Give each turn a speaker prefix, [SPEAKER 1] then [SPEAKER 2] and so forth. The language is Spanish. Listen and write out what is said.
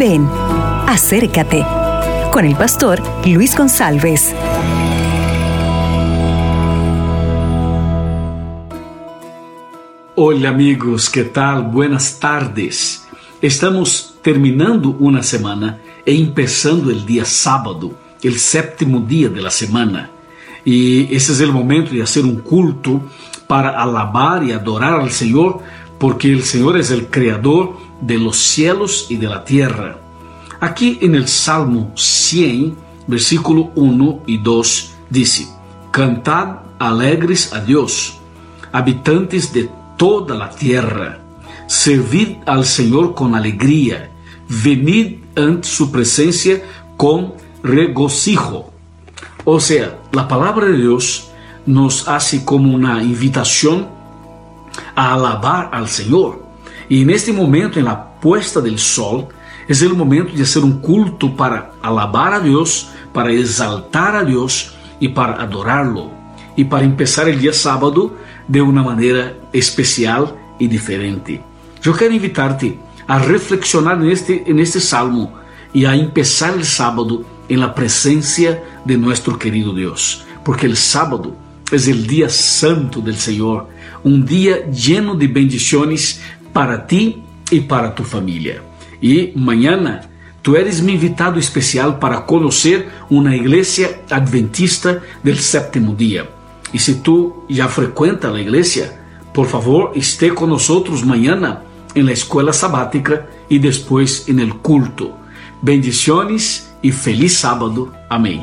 [SPEAKER 1] Ven, acércate con el pastor Luis González.
[SPEAKER 2] Hola amigos, ¿qué tal? Buenas tardes. Estamos terminando una semana e empezando el día sábado, el séptimo día de la semana. Y ese es el momento de hacer un culto para alabar y adorar al Señor, porque el Señor es el creador de los cielos y de la tierra. Aquí en el Salmo 100, versículo 1 y 2, dice, Cantad alegres a Dios, habitantes de toda la tierra, servid al Señor con alegría, venid ante su presencia con regocijo. O sea, la palabra de Dios nos hace como una invitación a alabar al Señor. Y en este momento, en la puesta del sol, es el momento de hacer un culto para alabar a Dios, para exaltar a Dios y para adorarlo. Y para empezar el día sábado de una manera especial y diferente. Yo quiero invitarte a reflexionar en este, salmo y a empezar el sábado en la presencia de nuestro querido Dios. Porque el sábado es el día santo del Señor, un día lleno de bendiciones para ti y para tu familia. Y mañana tú eres mi invitado especial para conocer una iglesia adventista del séptimo día. Y si tú ya frecuentas la iglesia, por favor esté con nosotros mañana en la escuela sabática y después en el culto. Bendiciones y feliz sábado. Amén.